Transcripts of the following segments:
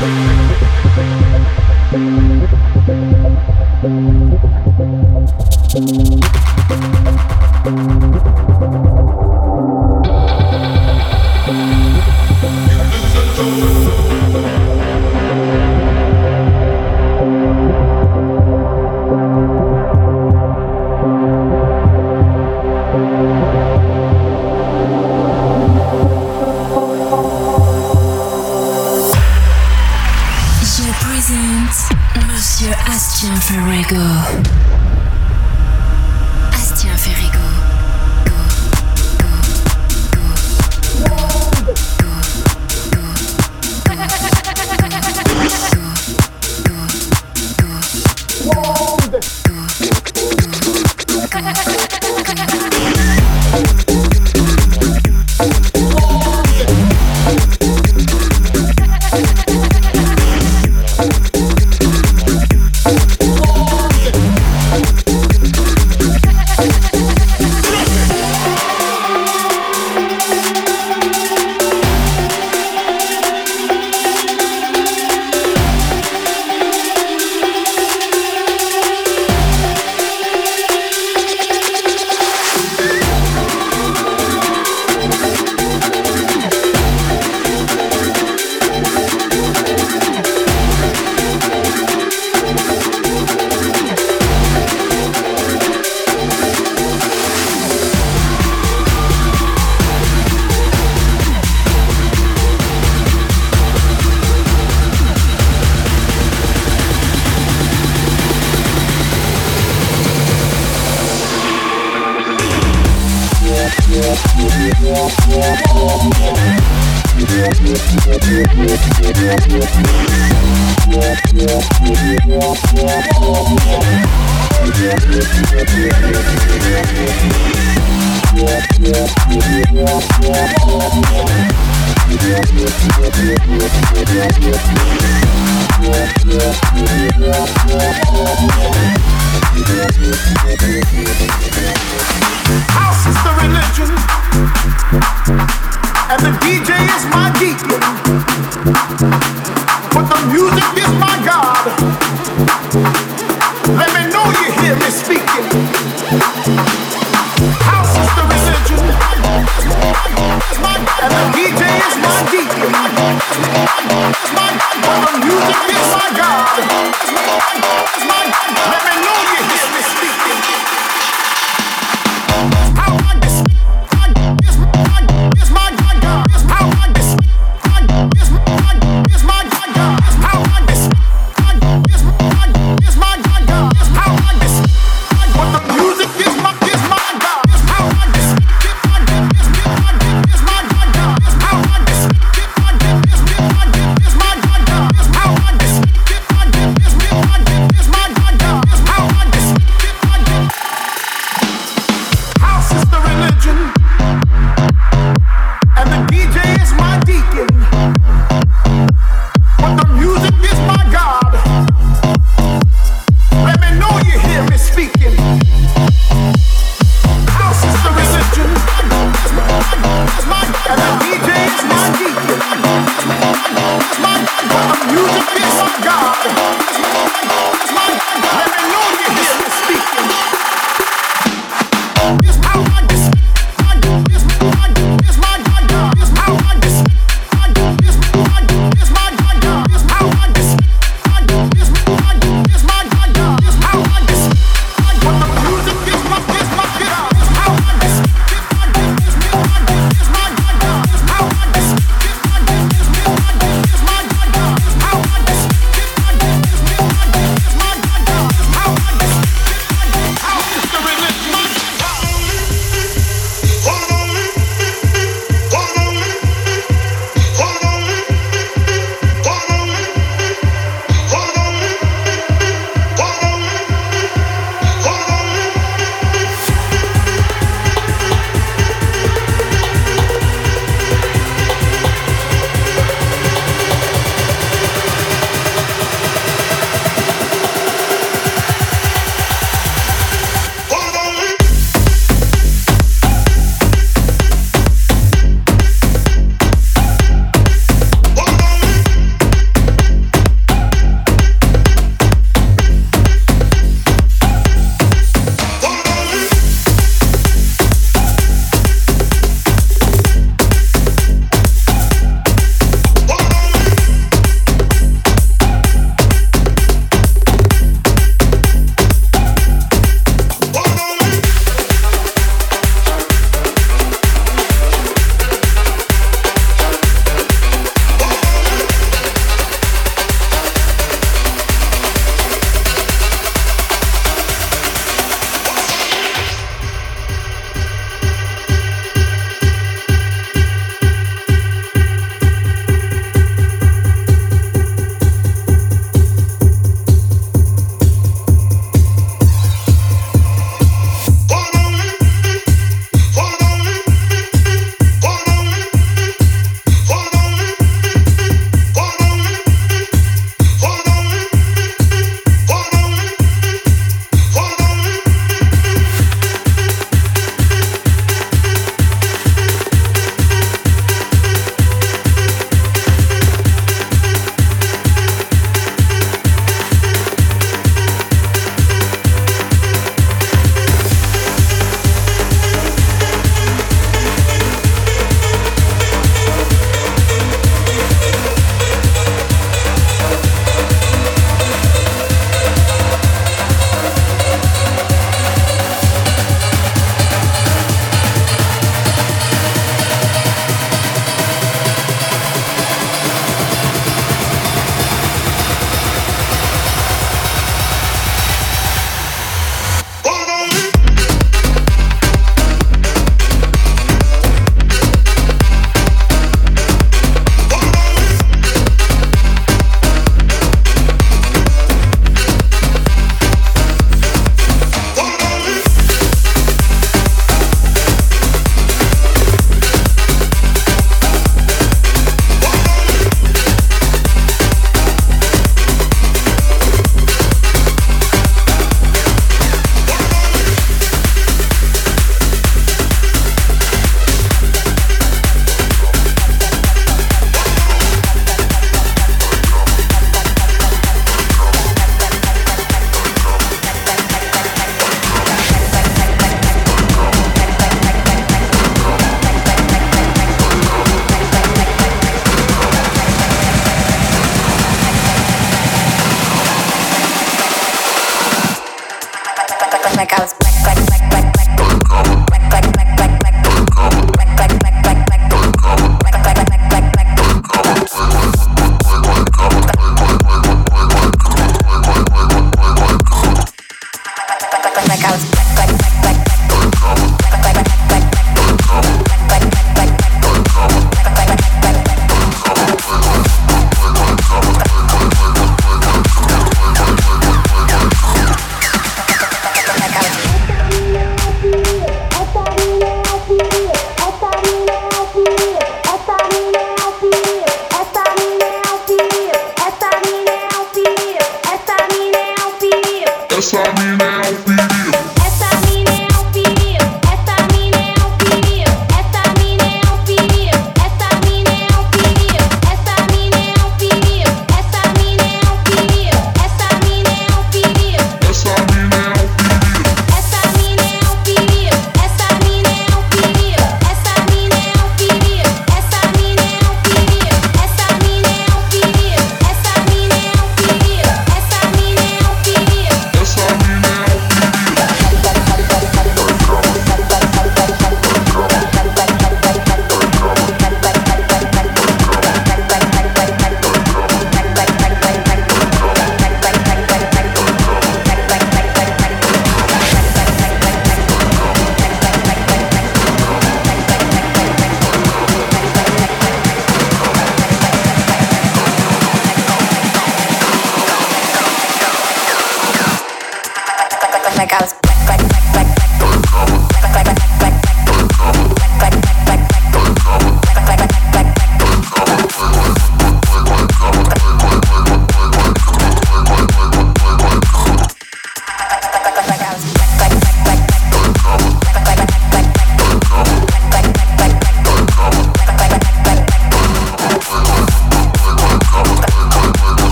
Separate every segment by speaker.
Speaker 1: How I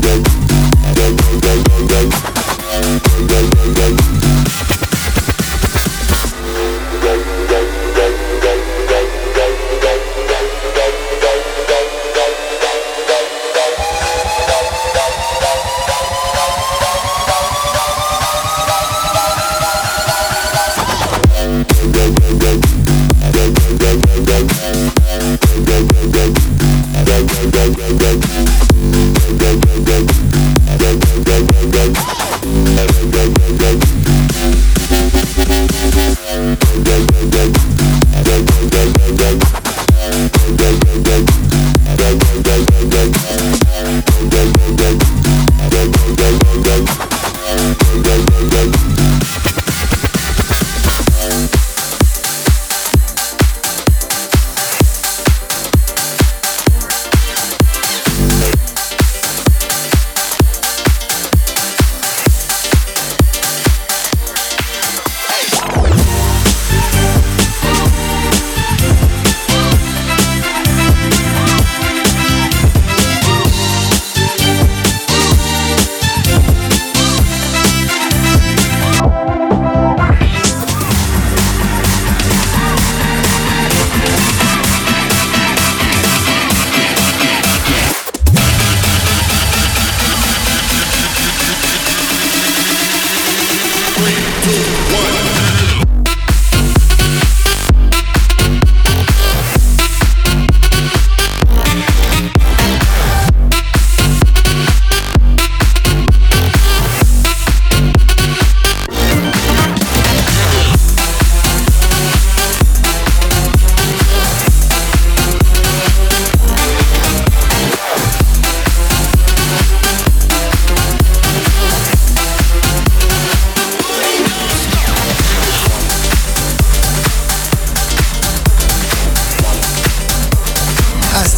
Speaker 2: Thank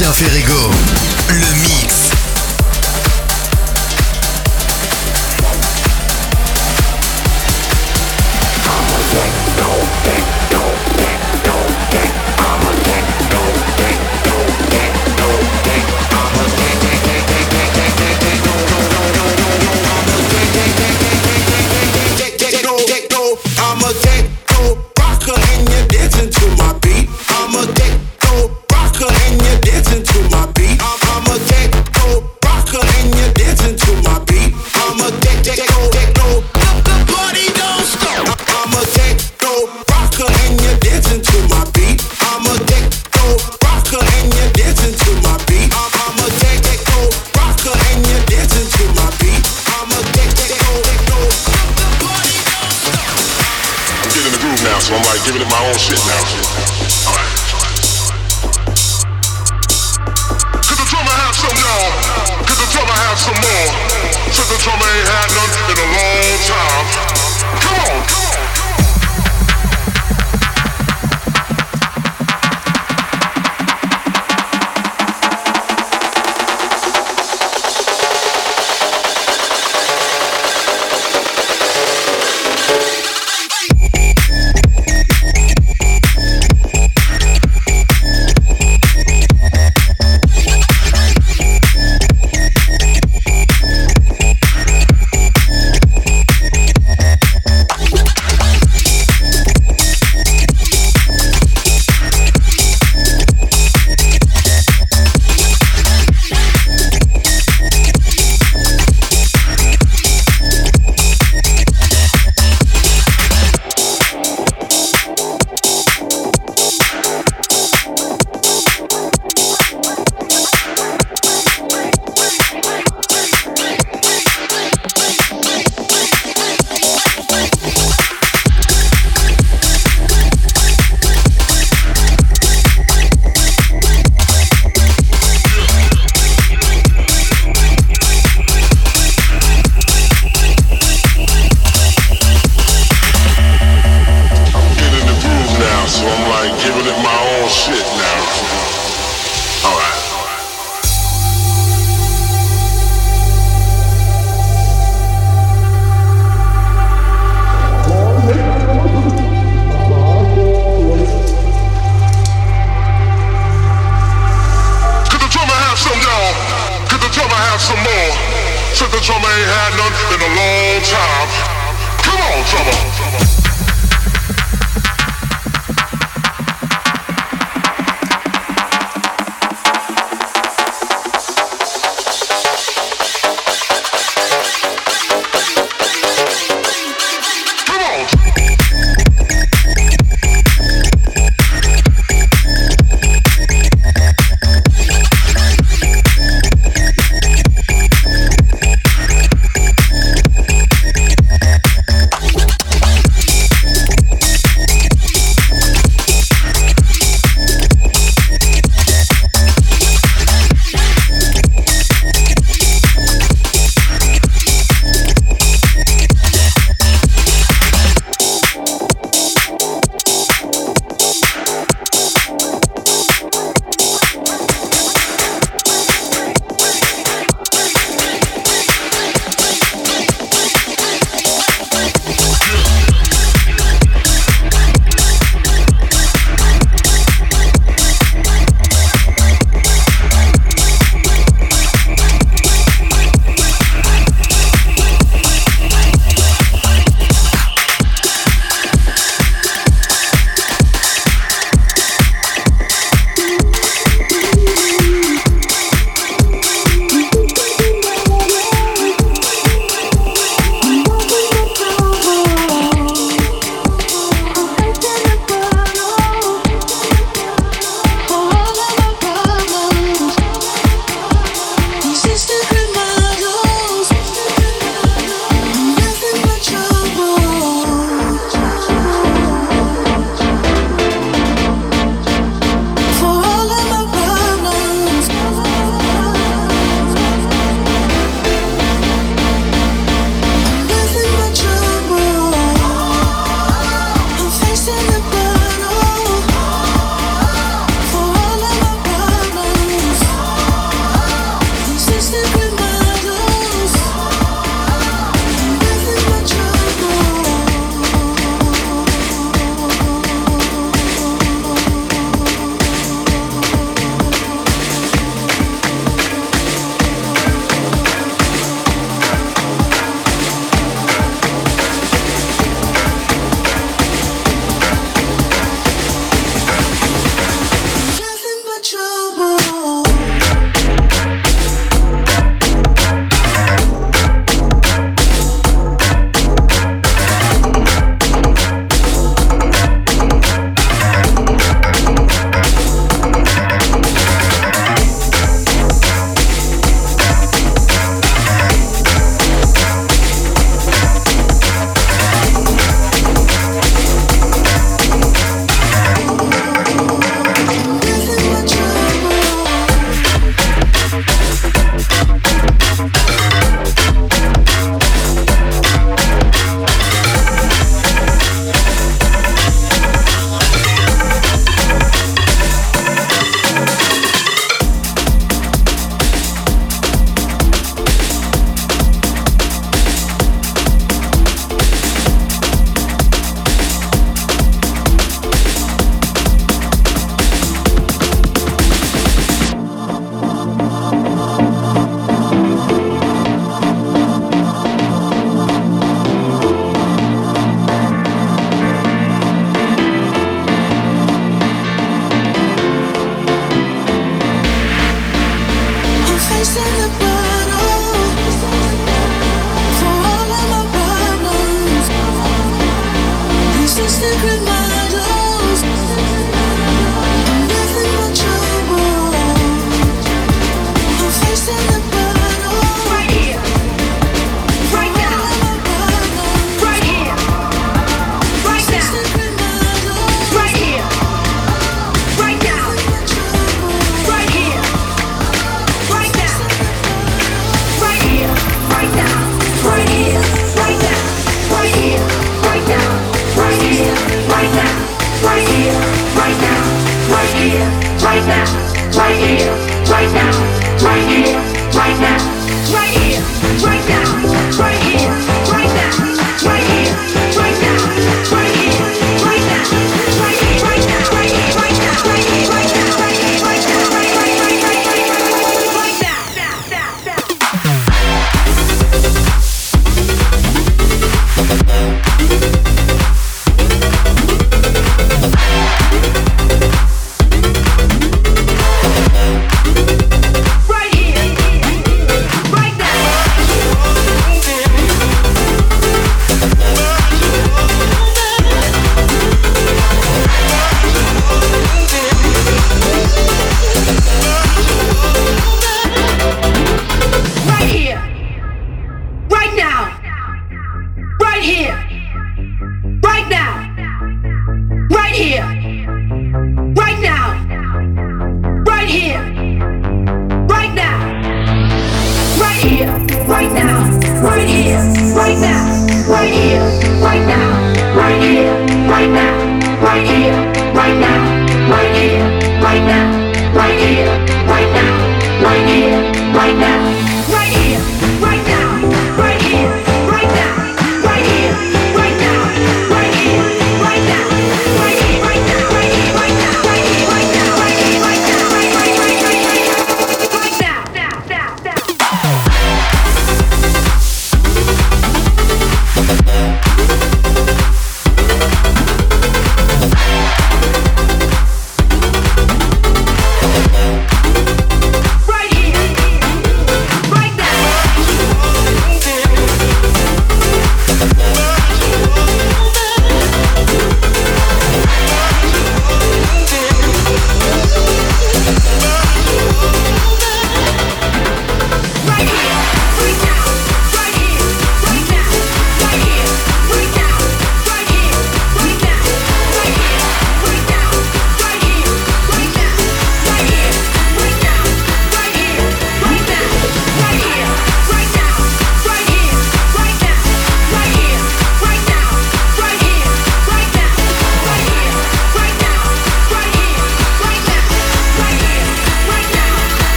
Speaker 3: Don't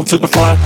Speaker 4: to the front.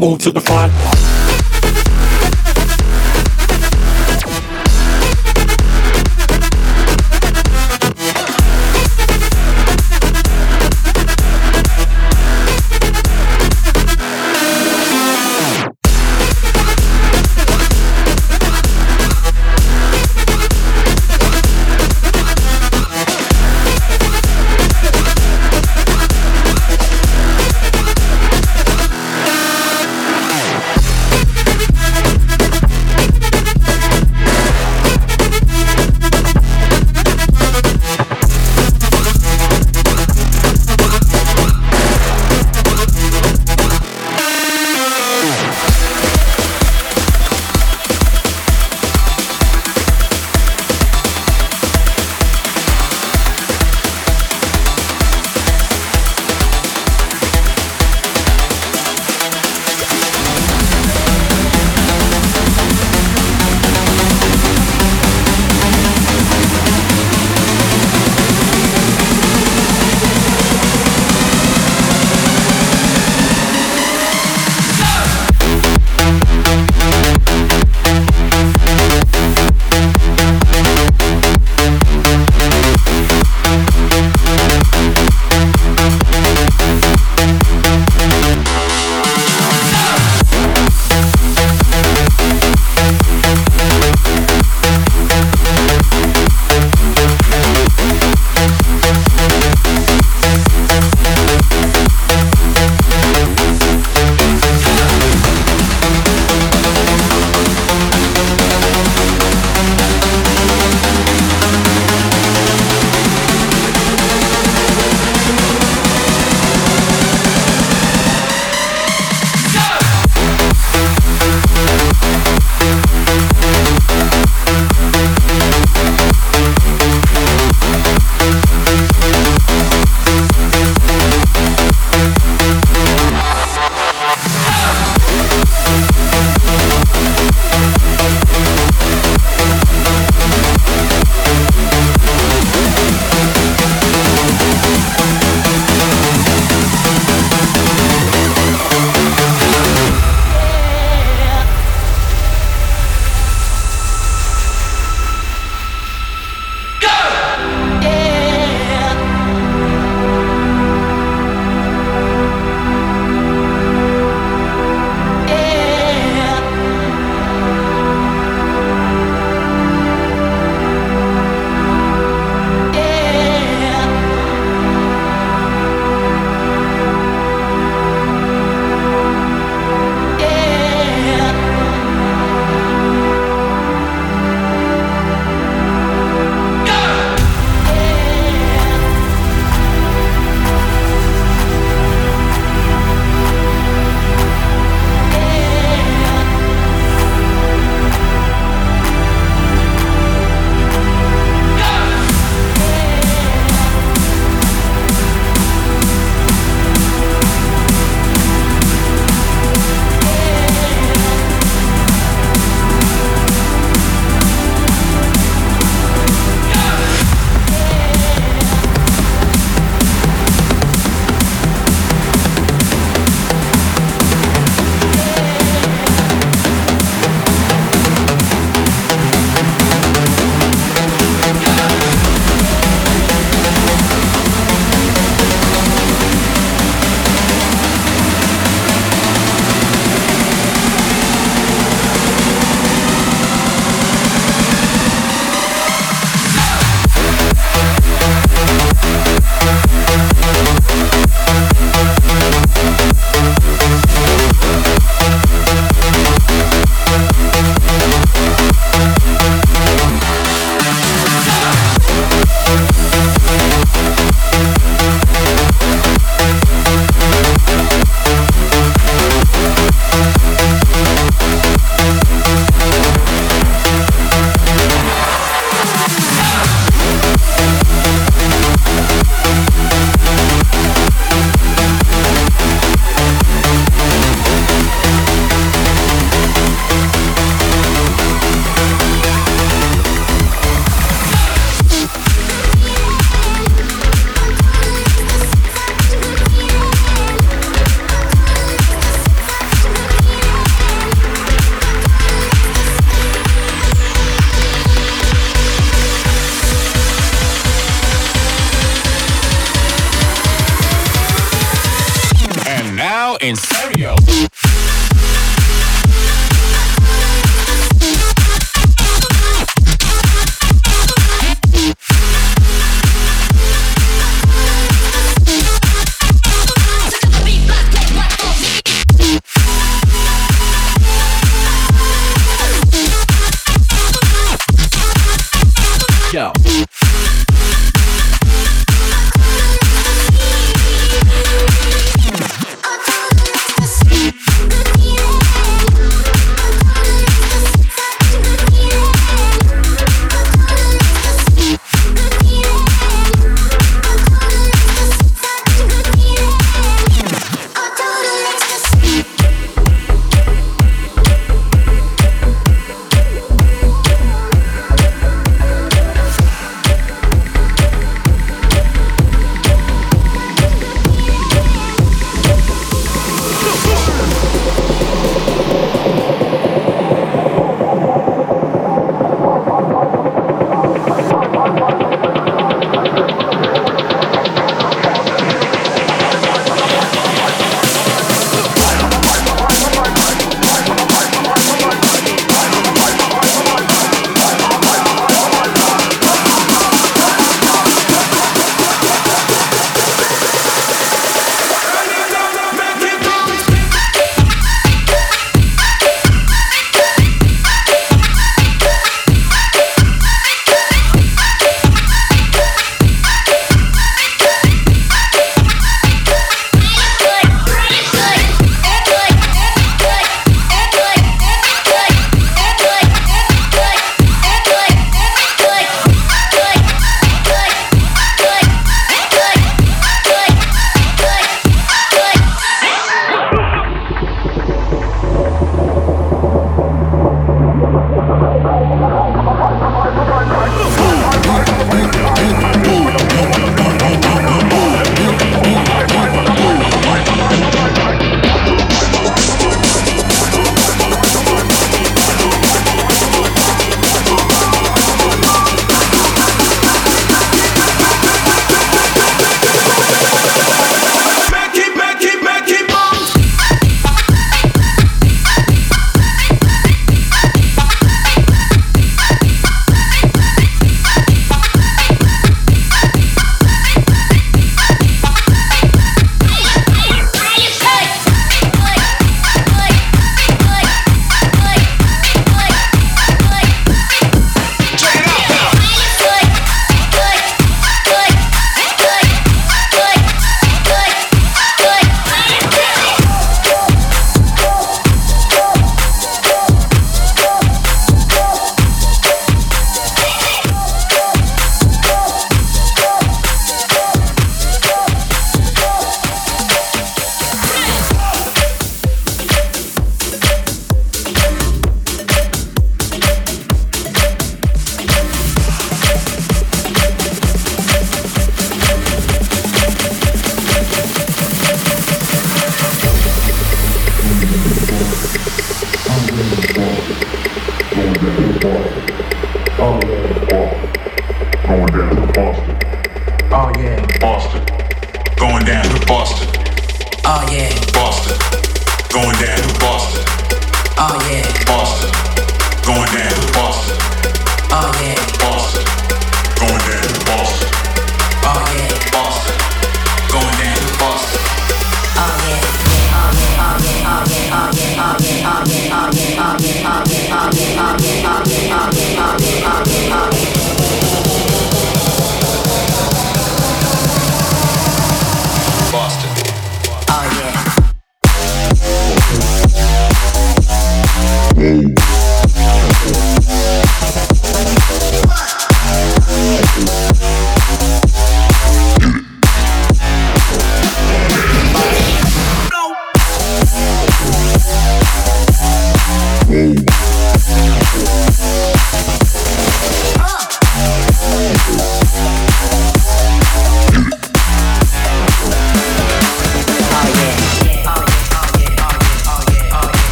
Speaker 4: Move to the front.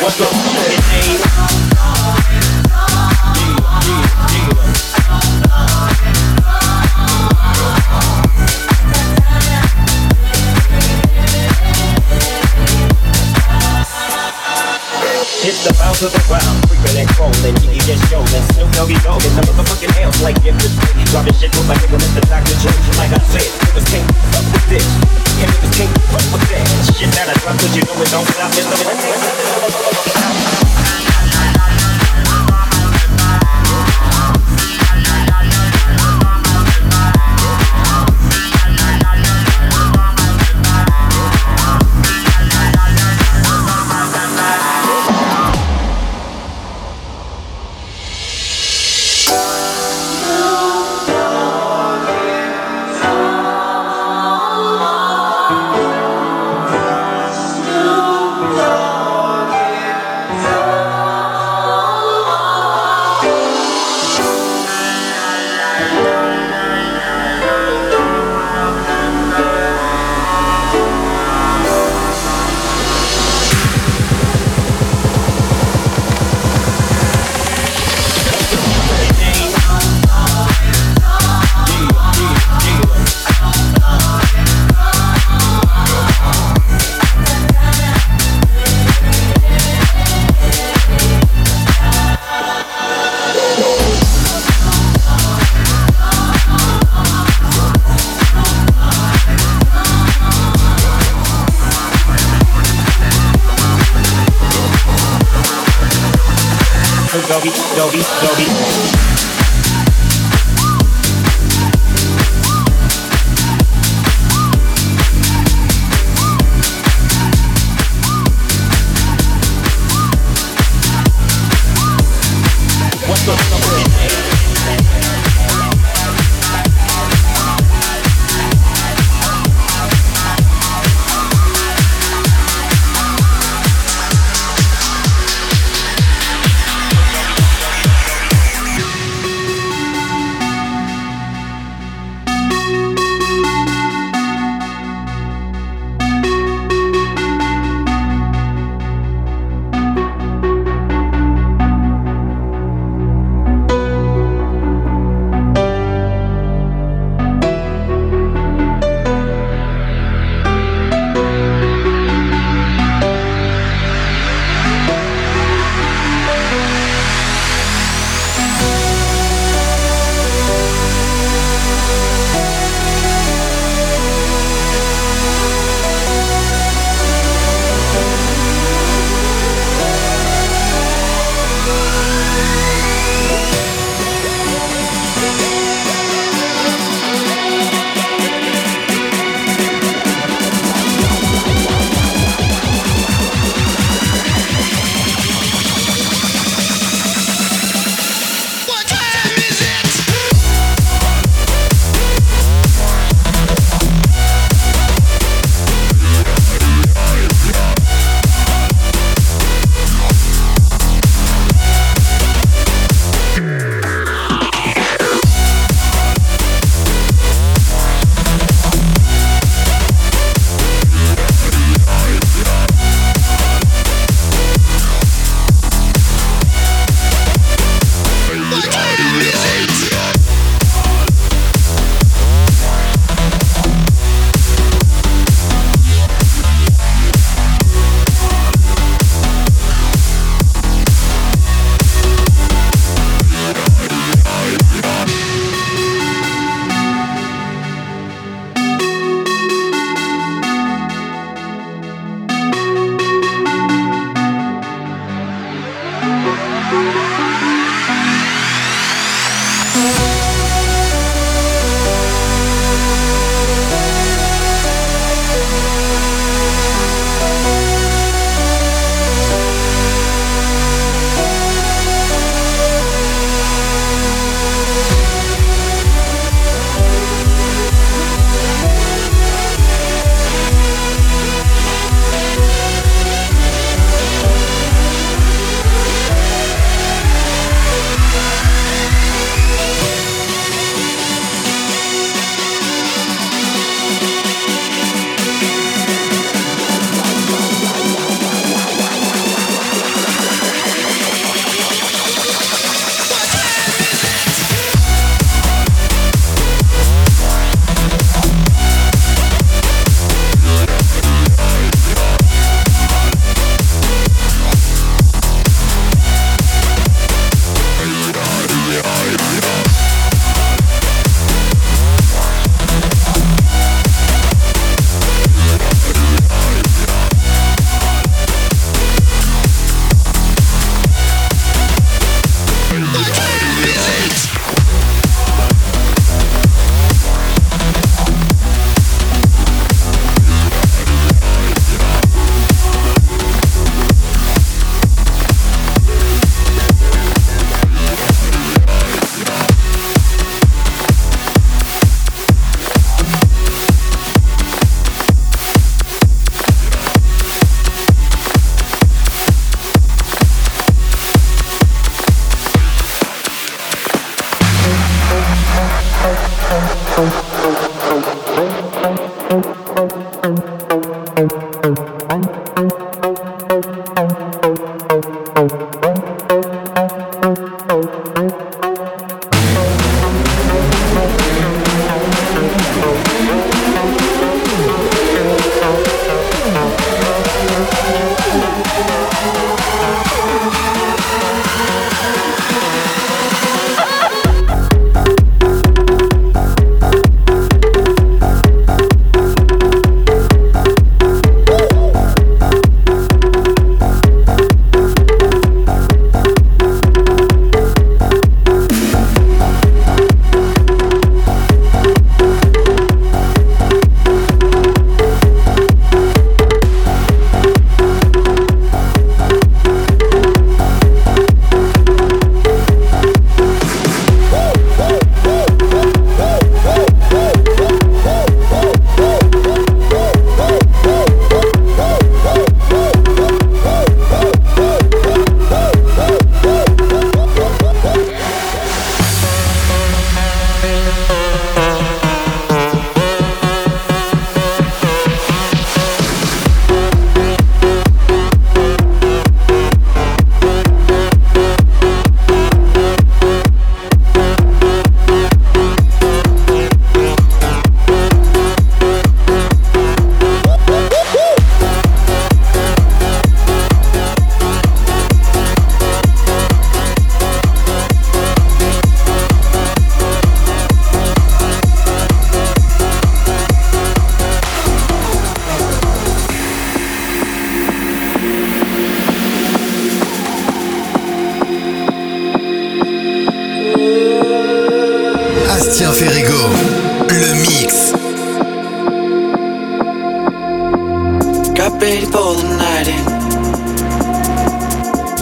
Speaker 5: What's. Hit the bounce of the ground, creeping and crawling. You can just show that Snoop Doggy Dogg is the motherfucking hell. Like if it's dropping shit with my nigga Mr. Dr. Dre. Like I said, niggas can't fuck with this. And niggas can't fuck with that. Shit that I drop, cause you know it don't stop. It's Doggy, What's up? Oh, oh, oh, oh.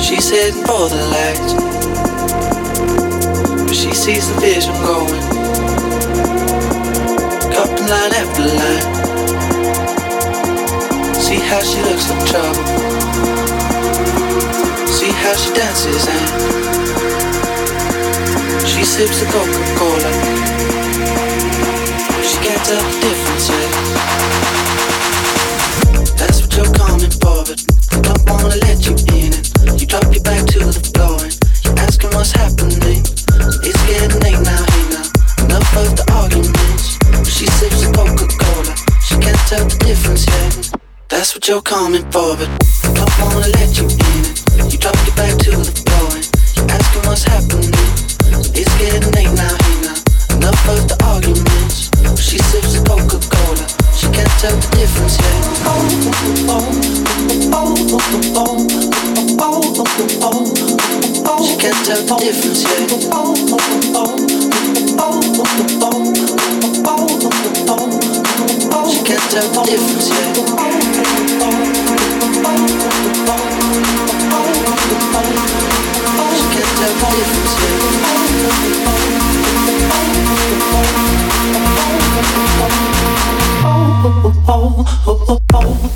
Speaker 6: She's heading for the lights, but she sees the vision going. in line after line. See how she looks for trouble. See how she dances and she sips the Coca-Cola. She gets up tell the difference. Eh? That's what you're coming for, but you're coming for, but I don't wanna let you in. You drop your back to the floor and you're asking what's happening. It's getting late now, hey now. Enough of the arguments. She sips a Coca Cola. She can't tell the difference yet. Oh, oh, oh, oh, oh, oh, oh, oh, oh, oh, oh. She can't tell the difference yet. Oh, oh, oh, oh, oh, oh, oh, oh, oh, oh. She can't tell the difference. oh, oh, oh, oh, oh. oh, oh, oh